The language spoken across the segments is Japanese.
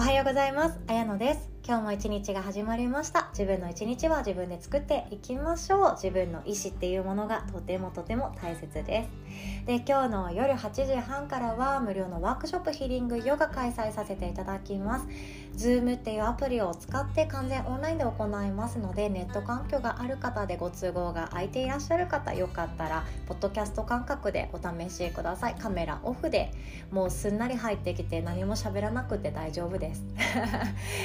おはようございます。あやのです。今日も一日が始まりました。自分の一日は自分で作っていきましょう。自分の意思っていうものがとてもとても大切です。で今日の夜8時半からは無料のワークショップヒーリングヨガ開催させていただきます。Zoom っていうアプリを使って完全オンラインで行いますのでネット環境がある方でご都合が空いていらっしゃる方よかったらポッドキャスト感覚でお試しください。カメラオフでもうすんなり入ってきて何も喋らなくて大丈夫です。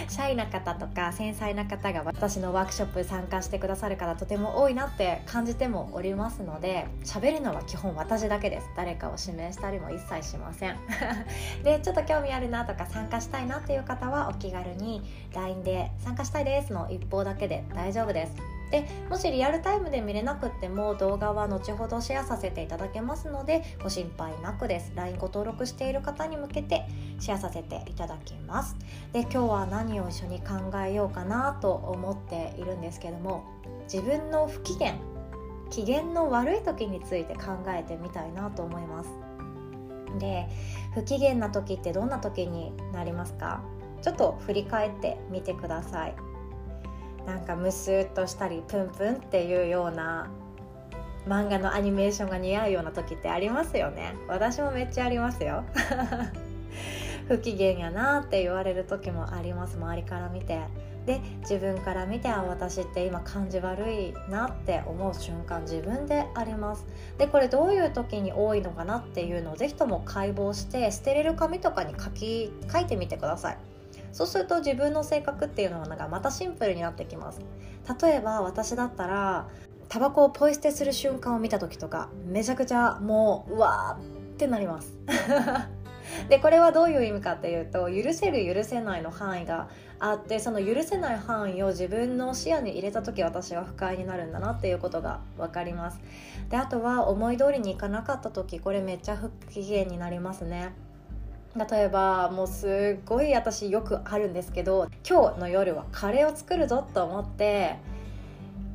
シャイな方とか繊細な方が私のワークショップ参加してくださる方とても多いなって感じてもおりますので喋るのは基本私だけです。誰かを指名したりも一切しません。でちょっと興味あるなとか参加したいなっていう方はお気軽に LINE で参加したいですの一方だけで大丈夫です。でもしリアルタイムで見れなくても動画は後ほどシェアさせていただけますのでご心配なくです。LINE ご登録している方に向けてシェアさせていただきます。で今日は何を一緒に考えようかなと思っているんですけども自分の不機嫌機嫌の悪い時について考えてみたいなと思います。で不機嫌な時ってどんな時になりますか？ちょっと振り返ってみてください。なんかムスッとしたりプンプンっていうような漫画のアニメーションが似合うような時ってありますよね。私もめっちゃありますよ。不機嫌やなって言われる時もあります。周りから見て。で自分から見てあ私って今感じ悪いなって思う瞬間自分であります。でこれどういう時に多いのかなっていうのをぜひとも解剖して捨てれる紙とかに書き書いてみてください。そうすると自分の性格っていうのがまたシンプルになってきます。例えば私だったらタバコをポイ捨てする瞬間を見た時とかめちゃくちゃもううわーってなります。でこれはどういう意味かっていうと許せる許せないの範囲があってその許せない範囲を自分の視野に入れた時私は不快になるんだなっていうことが分かります。であとは思い通りにいかなかった時これめっちゃ不機嫌になりますね。例えばもうすっごい私よくあるんですけど今日の夜はカレーを作るぞと思って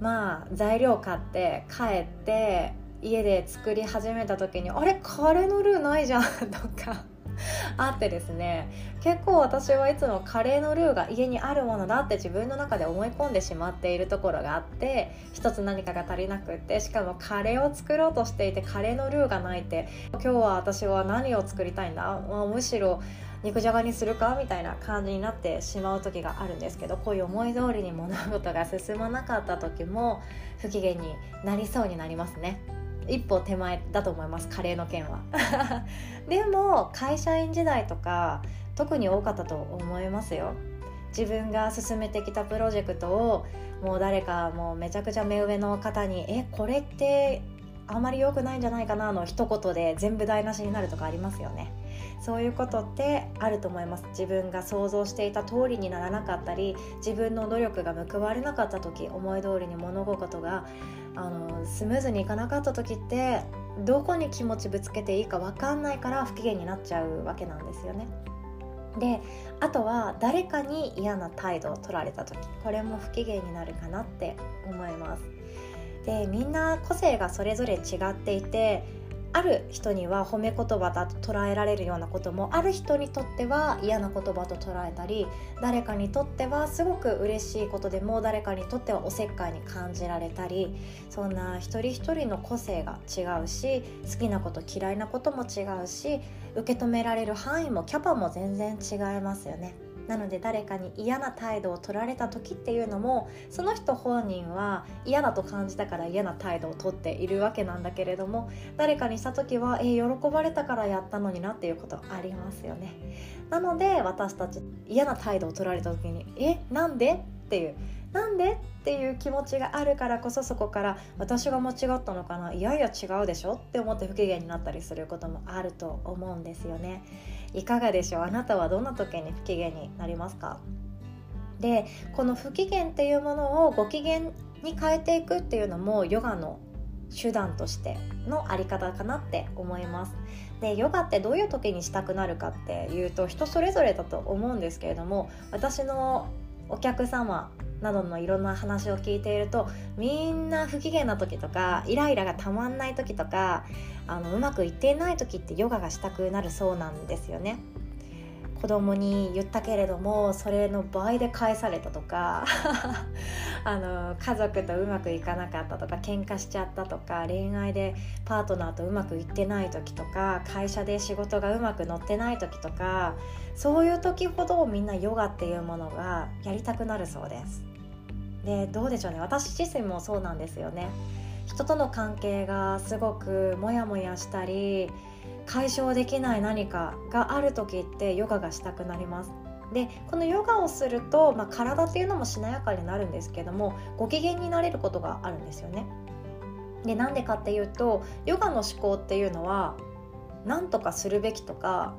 まあ材料買って帰って家で作り始めた時にあれカレーのルーないじゃんとか。あってですね結構私はいつもカレーのルーが家にあるものだって自分の中で思い込んでしまっているところがあって一つ何かが足りなくってしかもカレーを作ろうとしていてカレーのルーがないって今日は私は何を作りたいんだ、まあ、むしろ肉じゃがにするか？みたいな感じになってしまう時があるんですけどこういう思い通りに物事が進まなかった時も不機嫌になりそうになりますね。一歩手前だと思いますカレーの件は。でも会社員時代とか特に多かったと思いますよ。自分が進めてきたプロジェクトをもう誰かもうめちゃくちゃ目上の方に「えこれってあまり良くないんじゃないかな」の一言で全部台無しになるとかありますよね。そういうことってあると思います自分が想像していた通りにならなかったり自分の努力が報われなかった時思い通りに物事があのスムーズにいかなかった時ってどこに気持ちぶつけていいか分かんないから不機嫌になっちゃうわけなんですよね。であとは誰かに嫌な態度を取られた時これも不機嫌になるかなって思います。でみんな個性がそれぞれ違っていてある人には褒め言葉だと捉えられるようなこともある人にとっては嫌な言葉と捉えたり誰かにとってはすごく嬉しいことでも誰かにとってはおせっかいに感じられたりそんな一人一人の個性が違うし好きなこと嫌いなことも違うし受け止められる範囲もキャパも全然違いますよね。なので誰かに嫌な態度を取られた時っていうのもその人本人は嫌だと感じたから嫌な態度をとっているわけなんだけれども誰かにした時はえ喜ばれたからやったのになっていうことありますよね。なので私たち嫌な態度を取られた時にえなんで？っていうなんで？っていう気持ちがあるからこそそこから私が間違ったのかな？いやいや違うでしょ？って思って不機嫌になったりすることもあると思うんですよね。いかがでしょう？あなたはどんな時に不機嫌になりますか？でこの不機嫌っていうものをご機嫌に変えていくっていうのもヨガの手段としてのあり方かなって思います。でヨガってどういう時にしたくなるかっていうと人それぞれだと思うんですけれども私のお客様などのいろんな話を聞いているとみんな不機嫌な時とかイライラがたまんない時とかあのうまくいっていない時ってヨガがしたくなるそうなんですよね。子供に言ったけれどもそれの倍で返されたとか あの家族とうまくいかなかったとか喧嘩しちゃったとか恋愛でパートナーとうまくいってない時とか会社で仕事がうまく乗ってない時とかそういう時ほどみんなヨガっていうものがやりたくなるそうです。でどうでしょうね私自身もそうなんですよね。人との関係がすごくモヤモヤしたり解消できない何かがある時ってヨガがしたくなります。でこのヨガをすると、まあ、体っていうのもしなやかになるんですけどもご機嫌になれることがあるんですよね。でなんでかっていうとヨガの思考っていうのは何とかするべきとか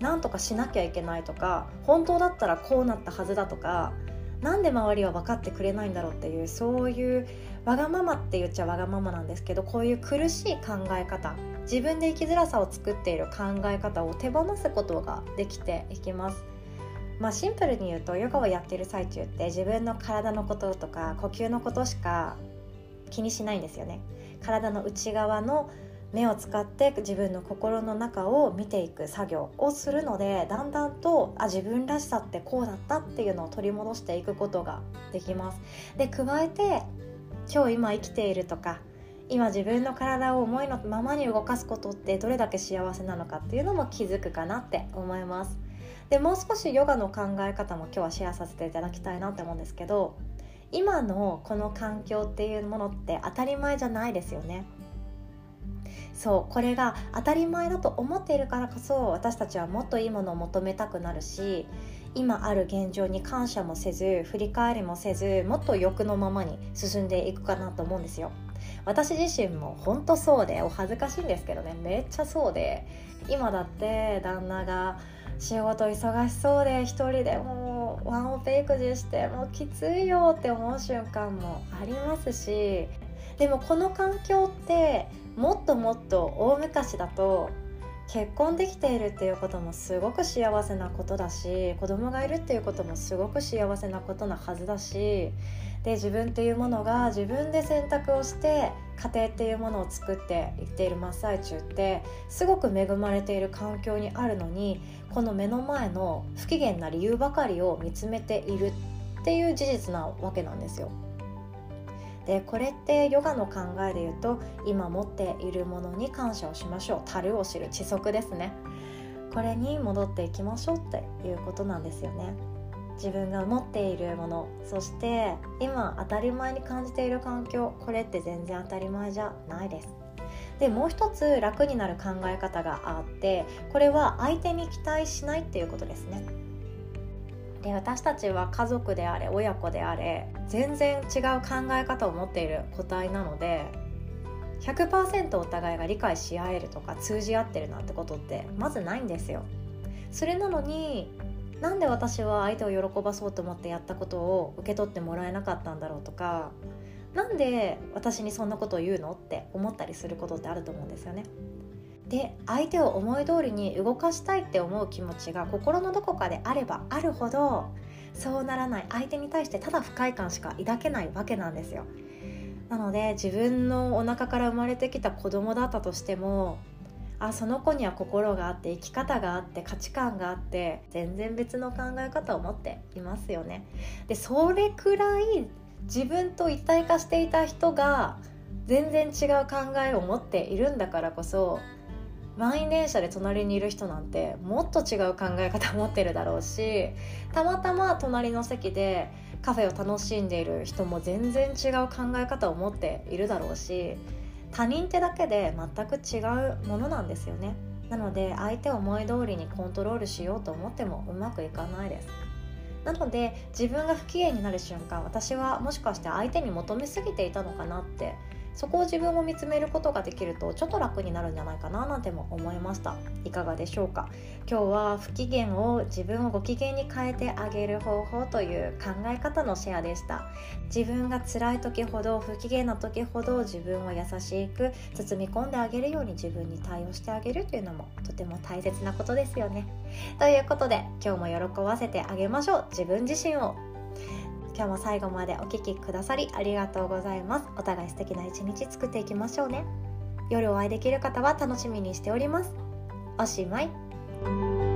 何とかしなきゃいけないとか本当だったらこうなったはずだとかなんで周りは分かってくれないんだろうっていうそういうわがままって言っちゃわがままなんですけどこういう苦しい考え方自分で生きづらさを作っている考え方を手放すことができていきます。まあ、シンプルに言うとヨガをやっている最中って自分の体のこととか呼吸のことしか気にしないんですよね。体の内側の目を使って自分の心の中を見ていく作業をするのでだんだんとあ自分らしさってこうだったっていうのを取り戻していくことができます。で加えて今日今生きているとか今自分の体を思いのままに動かすことってどれだけ幸せなのかっていうのも気づくかなって思いますでもう少しヨガの考え方も今日はシェアさせていただきたいなって思うんですけど今のこの環境っていうものって当たり前じゃないですよねそうこれが当たり前だと思っているからこそ私たちはもっといいものを求めたくなるし今ある現状に感謝もせず振り返りもせずもっと欲のままに進んでいくかなと思うんですよ。私自身も本当そうでお恥ずかしいんですけどねめっちゃそうで今だって旦那が仕事忙しそうで一人でもうワンオペ育児してもうきついよって思う瞬間もありますしでもこの環境ってもっともっと大昔だと結婚できているっていうこともすごく幸せなことだし子供がいるっていうこともすごく幸せなことなはずだしで自分っていうものが自分で選択をして家庭っていうものを作っていっている真っ最中ってすごく恵まれている環境にあるのにこの目の前の不機嫌な理由ばかりを見つめているっていう事実なわけなんですよ。でこれってヨガの考えで言うと今持っているものに感謝をしましょう。樽を知る知足ですね。これに戻っていきましょうっていうことなんですよね。自分が持っているものそして今当たり前に感じている環境これって全然当たり前じゃないです。でもう一つ楽になる考え方があってこれは相手に期待しないっていうことですね。で私たちは家族であれ親子であれ全然違う考え方を持っている個体なので100%お互いが理解し合えるとか通じ合ってるなんてことってまずないんですよ。それなのになんで私は相手を喜ばそうと思ってやったことを受け取ってもらえなかったんだろうとかなんで私にそんなことを言うのって思ったりすることってあると思うんですよね。で相手を思い通りに動かしたいって思う気持ちが心のどこかであればあるほどそうならない。相手に対してただ不快感しか抱けないわけなんですよ。なので自分のお腹から生まれてきた子供だったとしてもあその子には心があって生き方があって価値観があって全然別の考え方を持っていますよね。でそれくらい自分と一体化していた人が全然違う考えを持っているんだからこそ満員電車で隣にいる人なんてもっと違う考え方持ってるだろうしたまたま隣の席でカフェを楽しんでいる人も全然違う考え方を持っているだろうし他人ってだけで全く違うものなんですよね。なので相手を思い通りにコントロールしようと思ってもうまくいかないです。なので自分が不機嫌になる瞬間私はもしかして相手に求めすぎていたのかなってそこを自分を見つめることができるとちょっと楽になるんじゃないかななんても思いました。いかがでしょうか？今日は不機嫌を自分をご機嫌に変えてあげる方法という考え方のシェアでした。自分が辛い時ほど不機嫌な時ほど自分を優しく包み込んであげるように自分に対応してあげるというのもとても大切なことですよね。ということで今日も喜ばせてあげましょう。自分自身を。今日も最後までお聴きくださりありがとうございます。お互い素敵な一日作っていきましょうね。夜お会いできる方は楽しみにしております。おしまい。